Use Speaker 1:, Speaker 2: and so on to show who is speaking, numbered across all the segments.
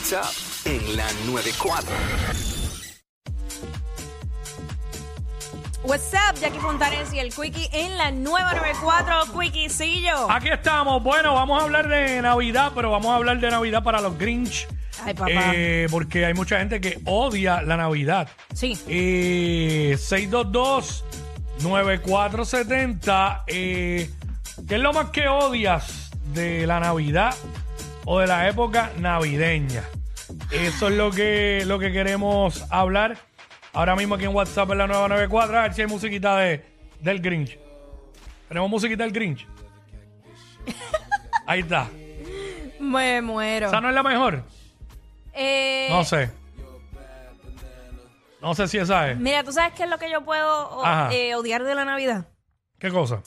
Speaker 1: WhatsApp en la 94.
Speaker 2: What's up, Jackie Fontanes y el Quickie en la nueva 94, Quickiecillo.
Speaker 3: Aquí estamos. Bueno, vamos a hablar de Navidad, pero vamos a hablar de Navidad para los Grinch.
Speaker 2: Ay, papá.
Speaker 3: Eh, porque hay mucha gente que odia la Navidad.
Speaker 2: Sí.
Speaker 3: Eh, 622-9470. Eh, ¿Qué es lo más que odias de la Navidad o de la época navideña? Eso es lo que, lo que queremos hablar ahora mismo aquí en WhatsApp en la 994. A ver si hay musiquita de, del Grinch. ¿Tenemos musiquita del Grinch? Ahí está.
Speaker 2: Me muero.
Speaker 3: ¿Esa no es la mejor?
Speaker 2: Eh,
Speaker 3: No sé. No sé si esa es.
Speaker 2: Mira, ¿tú sabes qué es lo que yo puedo o-
Speaker 3: Ajá.
Speaker 2: eh, odiar de la Navidad?
Speaker 3: ¿Qué cosa?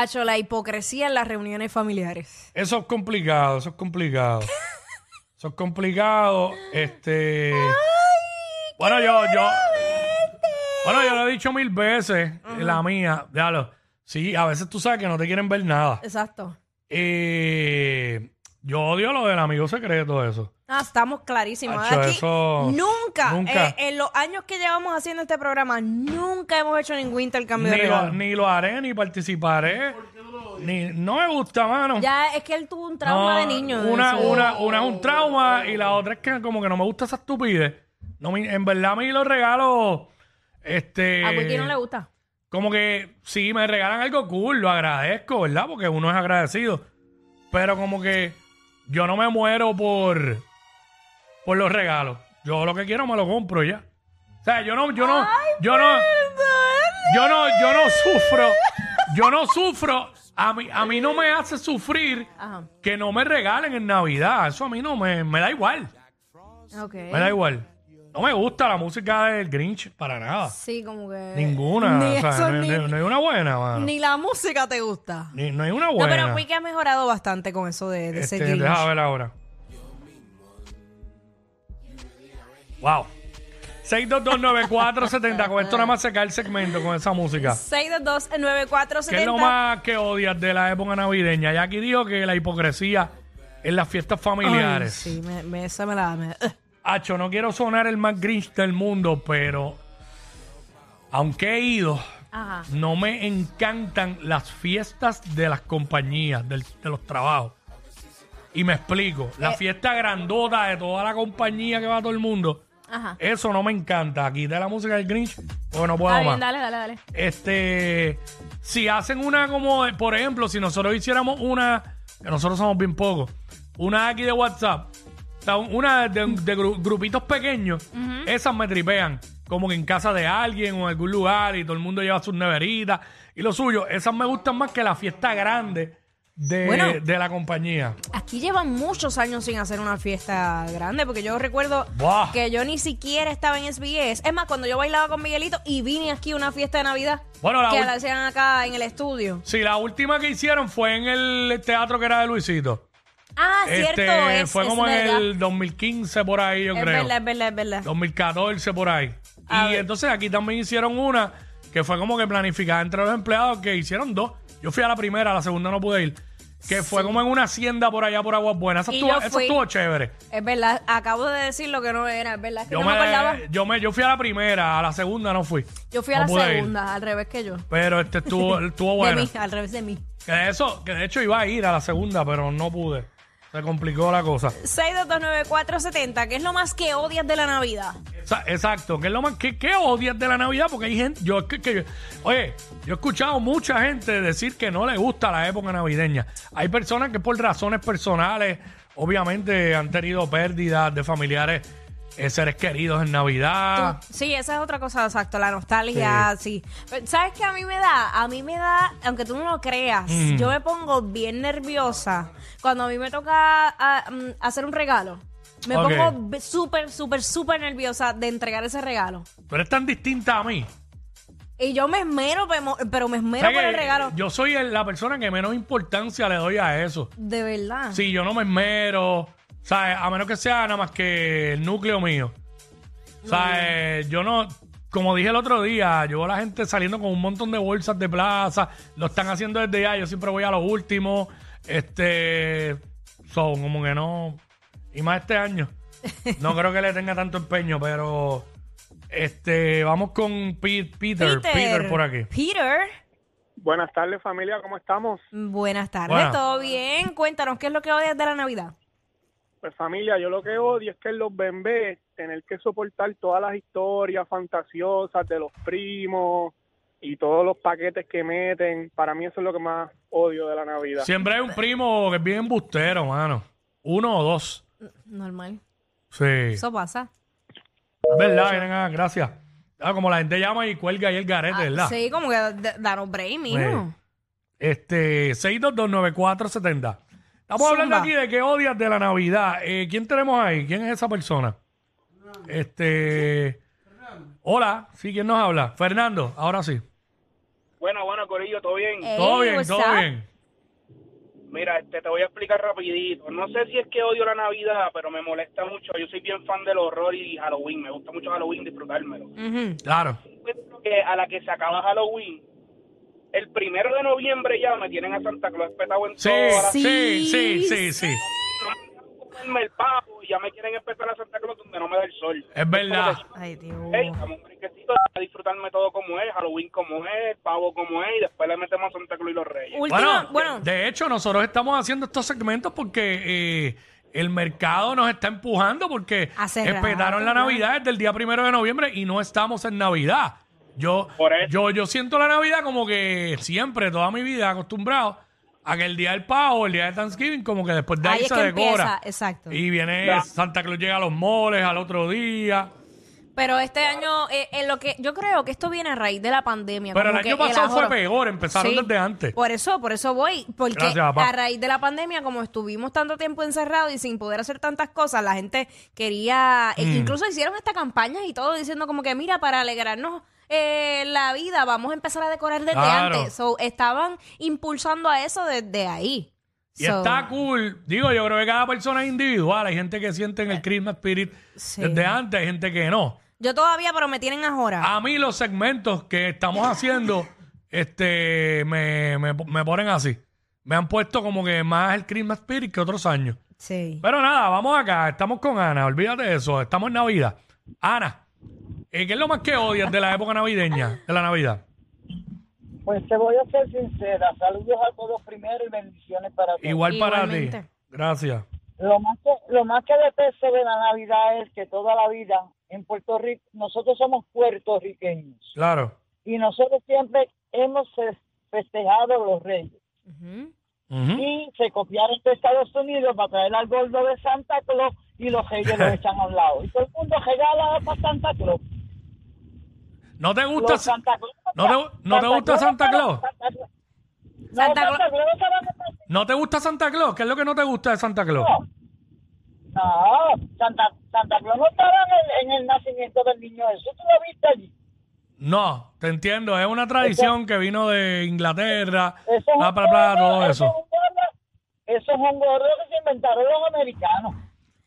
Speaker 2: Hacho, la hipocresía en las reuniones familiares.
Speaker 3: Eso es complicado, eso es complicado. eso es complicado. Este. bueno, yo, yo. Bueno, yo lo he dicho mil veces, la mía. Déjalo. Sí, a veces tú sabes que no te quieren ver nada.
Speaker 2: Exacto.
Speaker 3: Eh, yo odio lo del amigo secreto, eso.
Speaker 2: Ah, estamos clarísimos.
Speaker 3: Hacho,
Speaker 2: Aquí
Speaker 3: eso-
Speaker 2: nunca,
Speaker 3: nunca.
Speaker 2: eh, en los años que llevamos haciendo este programa, nunca hemos hecho ningún intercambio de
Speaker 3: Ni lo,
Speaker 2: regalos.
Speaker 3: ni lo haré, ni participaré. Ni, no me gusta, mano.
Speaker 2: Ya es que él tuvo un trauma
Speaker 3: No,
Speaker 2: de niño. de
Speaker 3: Una,
Speaker 2: eso.
Speaker 3: una, una es un trauma y la otra es que como que no me gusta esa estupidez. No me- en verdad a mí los regalos, este...
Speaker 2: A Wiki no le gusta.
Speaker 3: Como que si me regalan algo cool, lo agradezco, ¿verdad? Porque uno es agradecido. Pero como que yo no me muero por, por los regalos. Yo lo que quiero me lo compro ya. O sea, yo no, yo no, yo no, yo no, yo no sufro, yo no sufro. A mí, a mí no me hace sufrir
Speaker 2: Ajá.
Speaker 3: que no me regalen en Navidad. Eso a mí no me, me da igual. Me da igual. No me gusta la música del Grinch para nada.
Speaker 2: Sí, como que.
Speaker 3: Ninguna.
Speaker 2: Ni
Speaker 3: o sea,
Speaker 2: eso,
Speaker 3: no,
Speaker 2: ni,
Speaker 3: no- no hay una buena, mano.
Speaker 2: ni la música te gusta.
Speaker 3: Ni- no hay una
Speaker 2: No,
Speaker 3: buena.
Speaker 2: pero Wiki ha mejorado bastante con eso de, de ese
Speaker 3: Este,
Speaker 2: Grinch.
Speaker 3: deja ver ahora. Wow. 6229470. Con esto nada más se cae el segmento con esa música.
Speaker 2: 622-9470.
Speaker 3: ¿Qué es lo más que odias de la época navideña? Ya aquí dijo que la hipocresía en las fiestas
Speaker 2: Ay,
Speaker 3: familiares.
Speaker 2: sí, me, me- esa me la. me-
Speaker 3: Hacho, no quiero sonar el más grinch del mundo, pero aunque he ido,
Speaker 2: Ajá.
Speaker 3: no me encantan las fiestas de las compañías, del- de los trabajos. Y me explico. La
Speaker 2: Eh.
Speaker 3: fiesta grandota de toda la compañía que va todo el mundo,
Speaker 2: Ajá.
Speaker 3: eso no me encanta. Aquí de la música del Grinch, porque no puedo
Speaker 2: Está
Speaker 3: más.
Speaker 2: dale, dale, dale.
Speaker 3: Este, si hacen una como, de- por ejemplo, si nosotros hiciéramos una, que nosotros somos bien pocos, una aquí de WhatsApp, sea, una de, de gru- grupitos pequeños, esas me tripean, como que en casa de alguien o en algún lugar y todo el mundo lleva sus neveritas y lo suyo, esas me gustan más que la fiesta grande de,
Speaker 2: Bueno.
Speaker 3: de la compañía.
Speaker 2: Aquí llevan muchos años sin hacer una fiesta grande, porque yo recuerdo
Speaker 3: Buah.
Speaker 2: que yo ni siquiera estaba en SBS. Es más, cuando yo bailaba con Miguelito y vine aquí a una fiesta de Navidad,
Speaker 3: Bueno, la
Speaker 2: que
Speaker 3: ul-
Speaker 2: la hacían acá en el estudio.
Speaker 3: Sí, la última que hicieron fue en el teatro que era de Luisito.
Speaker 2: Ah, cierto,
Speaker 3: Este,
Speaker 2: es,
Speaker 3: fue
Speaker 2: es
Speaker 3: como en
Speaker 2: verdad.
Speaker 3: el 2015 por ahí, yo
Speaker 2: Es
Speaker 3: creo.
Speaker 2: verdad, es verdad, es verdad.
Speaker 3: 2014 por ahí.
Speaker 2: A
Speaker 3: y
Speaker 2: ver.
Speaker 3: entonces aquí también hicieron una que fue como que planificada entre los empleados que hicieron dos. Yo fui a la primera, a la segunda no pude ir. Que fue como en una hacienda por allá por Aguas Buenas. Esa,
Speaker 2: Y
Speaker 3: estuvo,
Speaker 2: yo
Speaker 3: esa
Speaker 2: fui.
Speaker 3: estuvo chévere.
Speaker 2: Es verdad, acabo de decir lo que no era, es verdad, es que
Speaker 3: Yo
Speaker 2: no me, acordaba.
Speaker 3: yo me, yo fui a la primera, a la segunda no fui.
Speaker 2: Yo fui a
Speaker 3: No
Speaker 2: la
Speaker 3: pude ir.
Speaker 2: segunda, al revés que yo.
Speaker 3: Pero este estuvo, estuvo
Speaker 2: De
Speaker 3: bueno.
Speaker 2: mí, al revés de mí.
Speaker 3: Que de eso, que de hecho iba a ir a la segunda, pero no pude. Se complicó la cosa.
Speaker 2: 6229470, ¿qué es lo más que odias de la Navidad?
Speaker 3: Esa- Exacto, que es lo más que, que odias de la Navidad, porque hay gente, yo que, que- oye, yo he escuchado mucha gente decir que no le gusta la época navideña. Hay personas que por razones personales, obviamente han tenido pérdidas de familiares, eh, seres queridos en Navidad.
Speaker 2: Sí, esa es otra cosa, exacto, la nostalgia, sí. Pero, ¿Sabes qué a mí me da? A mí me da, aunque tú no lo creas,
Speaker 3: Mm.
Speaker 2: yo me pongo bien nerviosa cuando a mí me toca ah, mm, hacer un regalo. Me
Speaker 3: Ok.
Speaker 2: pongo súper, súper, súper nerviosa de entregar ese regalo.
Speaker 3: Tú eres tan distinta a mí.
Speaker 2: Y yo me esmero, pero me- pero me esmero
Speaker 3: ¿Sabes
Speaker 2: por el regalo.
Speaker 3: Yo soy el- la persona que menos importancia le doy a eso.
Speaker 2: De verdad.
Speaker 3: Sí, yo no me esmero, ¿sabes? A menos que sea nada más que el núcleo mío. ¿Sabes? Yo no, como dije el otro día, yo veo a la gente saliendo con un montón de bolsas de plaza, lo están haciendo desde ya, yo siempre voy a lo último, este, son como que no, y más este año. No creo que le tenga tanto empeño, pero este, vamos con Pe- Peter, Peter, por aquí.
Speaker 2: Peter.
Speaker 4: Buenas tardes familia, ¿cómo estamos?
Speaker 2: Buenas tardes,
Speaker 3: Buenas.
Speaker 2: ¿todo bien? Cuéntanos, ¿qué es lo que odias de la Navidad?
Speaker 4: Pues familia, yo lo que odio es que en los bembés tener que soportar todas las historias fantasiosas de los primos y todos los paquetes que meten. Para mí eso es lo que más odio de la Navidad.
Speaker 3: Siempre hay un primo que es bien embustero, mano. Uno o dos.
Speaker 2: Normal.
Speaker 3: Sí.
Speaker 2: Eso pasa.
Speaker 3: Es verdad, vienen a- gracias. Ah, como la gente llama y cuelga ahí el garete, ¿verdad?
Speaker 2: Ah, Sí, como que d- danos break, mijo.
Speaker 3: Sí. Este, 6229470. Estamos
Speaker 2: Zumba.
Speaker 3: hablando aquí de que odias de la Navidad. Eh, ¿Quién tenemos ahí? ¿Quién es esa persona? Este. Hola, sí, ¿quién nos habla? Fernando, ahora sí.
Speaker 5: Bueno, bueno, Corillo, ¿todo bien?
Speaker 3: Todo bien, todo
Speaker 2: up?
Speaker 3: bien.
Speaker 5: Mira, este, te voy a explicar rapidito. No sé si es que odio la Navidad, pero me molesta mucho. Yo soy bien fan del horror y Halloween. Me gusta mucho Halloween, disfrutármelo.
Speaker 2: Ujú.
Speaker 3: Claro.
Speaker 5: Encuentro que a la que se acaba Halloween, el primero de noviembre ya me tienen a Santa Claus espetado en
Speaker 3: Sí,
Speaker 5: todas las-
Speaker 3: sí, sí,
Speaker 2: Sí.
Speaker 3: sí, sí.
Speaker 5: El pavo y ya me quieren empezar a Santa Claus donde no me da el sol.
Speaker 3: Es verdad.
Speaker 2: Ay, Dios.
Speaker 5: Hey, dame un brinquecito a disfrutarme todo como es, Halloween como es, pavo como es, y después le metemos a Santa Claus y los Reyes.
Speaker 2: Última,
Speaker 3: Bueno,
Speaker 2: bueno,
Speaker 3: de hecho, nosotros estamos haciendo estos segmentos porque eh, el mercado nos está empujando porque
Speaker 2: rato,
Speaker 3: la. Navidad desde el día primero de noviembre y no estamos en Navidad. Yo, yo, yo siento la Navidad como que siempre, toda mi vida, acostumbrado a que el día del pavo, el día de Thanksgiving, como que después de ahí,
Speaker 2: ahí es
Speaker 3: se
Speaker 2: que
Speaker 3: decora.
Speaker 2: empieza, exacto.
Speaker 3: Y viene
Speaker 5: Ya.
Speaker 3: Santa Claus llega a los moles al otro día.
Speaker 2: Pero este año, eh, en lo que yo creo que esto viene a raíz de la pandemia.
Speaker 3: Pero el
Speaker 2: como que
Speaker 3: año pasado fue peor, empezaron
Speaker 2: Sí,
Speaker 3: desde antes.
Speaker 2: Por eso, por eso voy. Porque
Speaker 3: Gracias, papá.
Speaker 2: a raíz de la pandemia, como estuvimos tanto tiempo encerrados y sin poder hacer tantas cosas, la gente quería, e
Speaker 3: Mm.
Speaker 2: incluso hicieron esta campaña y todo diciendo como que, mira, para alegrarnos eh, la vida, vamos a empezar a decorar desde
Speaker 3: Claro.
Speaker 2: antes. So, estaban impulsando a eso desde ahí.
Speaker 3: Y
Speaker 2: So,
Speaker 3: está cool. Digo, yo creo que cada persona es individual. Hay gente que siente en el Christmas Spirit
Speaker 2: Sí.
Speaker 3: desde antes, hay gente que no.
Speaker 2: Yo todavía, pero me tienen ahora.
Speaker 3: A mí los segmentos que estamos haciendo este, me, me, me ponen así. Me han puesto como que más el Christmas Spirit que otros años.
Speaker 2: Sí.
Speaker 3: Pero nada, vamos acá. Estamos con Ana. Olvídate de eso. Estamos en Navidad. Ana, eh, ¿qué es lo más que odias de la época navideña? De la Navidad.
Speaker 6: Pues te voy a ser sincera. Saludos a todos primero y bendiciones para todos.
Speaker 3: Igual para ti. Gracias.
Speaker 6: Lo más que lo más que detesto de la Navidad es que toda la vida en Puerto Rico nosotros somos puertorriqueños
Speaker 3: Claro.
Speaker 6: y nosotros siempre hemos fe- festejado los Reyes y se copiaron de Estados Unidos para traer al gordo de Santa Claus y los Reyes los echan a un lado y todo el mundo regala para Santa Claus.
Speaker 3: ¿No te gusta?
Speaker 6: Los Santa Claus
Speaker 3: ¿No te- no te gusta Santa Claus?
Speaker 6: Santa Claus. No,
Speaker 2: Santa
Speaker 6: Santa
Speaker 2: Claus-
Speaker 6: Claus no se va a meter
Speaker 3: ¿No te gusta Santa Claus? ¿Qué es lo que no te gusta de Santa Claus?
Speaker 6: No, Santa, Santa Claus no estaba en el, en el nacimiento del niño Jesús. ¿Tú lo viste allí?
Speaker 3: No, te entiendo. Es una tradición que vino de Inglaterra,
Speaker 6: Eso es
Speaker 3: bla,
Speaker 6: un
Speaker 3: bla, bla,
Speaker 6: gorro,
Speaker 3: todo
Speaker 6: eso.
Speaker 3: eso.
Speaker 6: es un gorro- Eso es un gorro que se inventaron los americanos.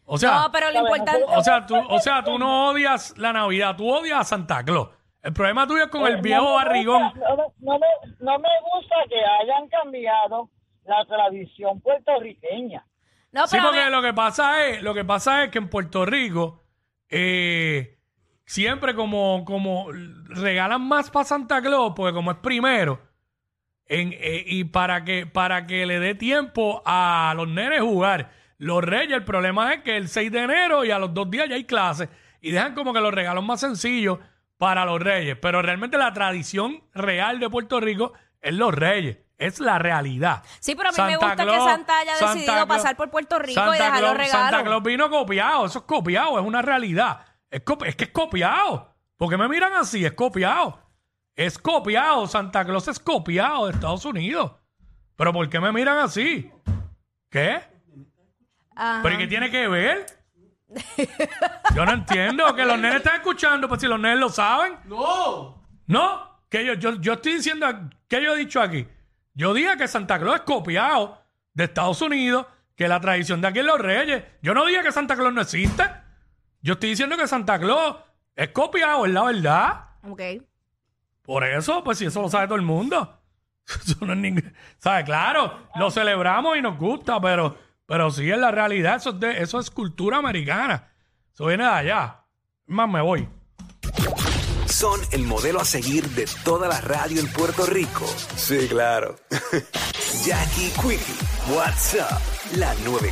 Speaker 3: O sea,
Speaker 2: no, pero lo importante...
Speaker 3: o sea, tú, o sea, tú no odias la Navidad, tú odias a Santa Claus. El problema tuyo es con el
Speaker 6: Eh,
Speaker 3: viejo
Speaker 6: no me
Speaker 3: barrigón.
Speaker 6: gusta- no, me- no me, no me gusta que hayan cambiado la tradición puertorriqueña.
Speaker 2: No,
Speaker 3: Sí, porque lo que pasa es, lo que pasa es que en Puerto Rico eh, siempre como, como regalan más para Santa Claus, porque como es primero, en, eh, y para que, para que le dé tiempo a los nenes jugar. Los reyes, el problema es que el 6 de enero y a los dos días ya hay clases y dejan como que los regalos más sencillos para los reyes. Pero realmente la tradición real de Puerto Rico es los reyes. Es la realidad.
Speaker 2: Sí, pero a mí me gusta
Speaker 3: Claus-
Speaker 2: que Santa haya
Speaker 3: Santa
Speaker 2: decidido
Speaker 3: Claus-
Speaker 2: pasar por Puerto Rico y dejar los regalos.
Speaker 3: Santa Claus vino copiado, eso es copiado, es una realidad. Es, que es copiado. ¿Por qué me miran así? Es copiado. Es copiado, Santa Claus es copiado de Estados Unidos. ¿Pero por qué me miran así? ¿Qué?
Speaker 2: Ajá.
Speaker 3: ¿Pero qué tiene que ver? Yo no entiendo. Que los nenes están escuchando, pues si los nenes lo saben. No. ¿No? Que yo, yo, yo estoy diciendo, ¿qué yo he dicho aquí? Yo dije que Santa Claus es copiado de Estados Unidos, que la tradición de aquí es los reyes. Yo no dije que Santa Claus no existe. Yo estoy diciendo que Santa Claus es copiado, es la verdad.
Speaker 2: Ok.
Speaker 3: Por eso, pues si eso lo sabe todo el mundo. Eso no es ningún... ¿Sabe? Claro, lo celebramos y nos gusta, pero, pero sí es la realidad. Eso es, de, eso es cultura americana. Tú vienes de allá. Más me voy.
Speaker 1: Son el modelo a seguir de toda la radio en Puerto Rico. Sí, claro. Jackie Quickie, WhatsApp, la 94.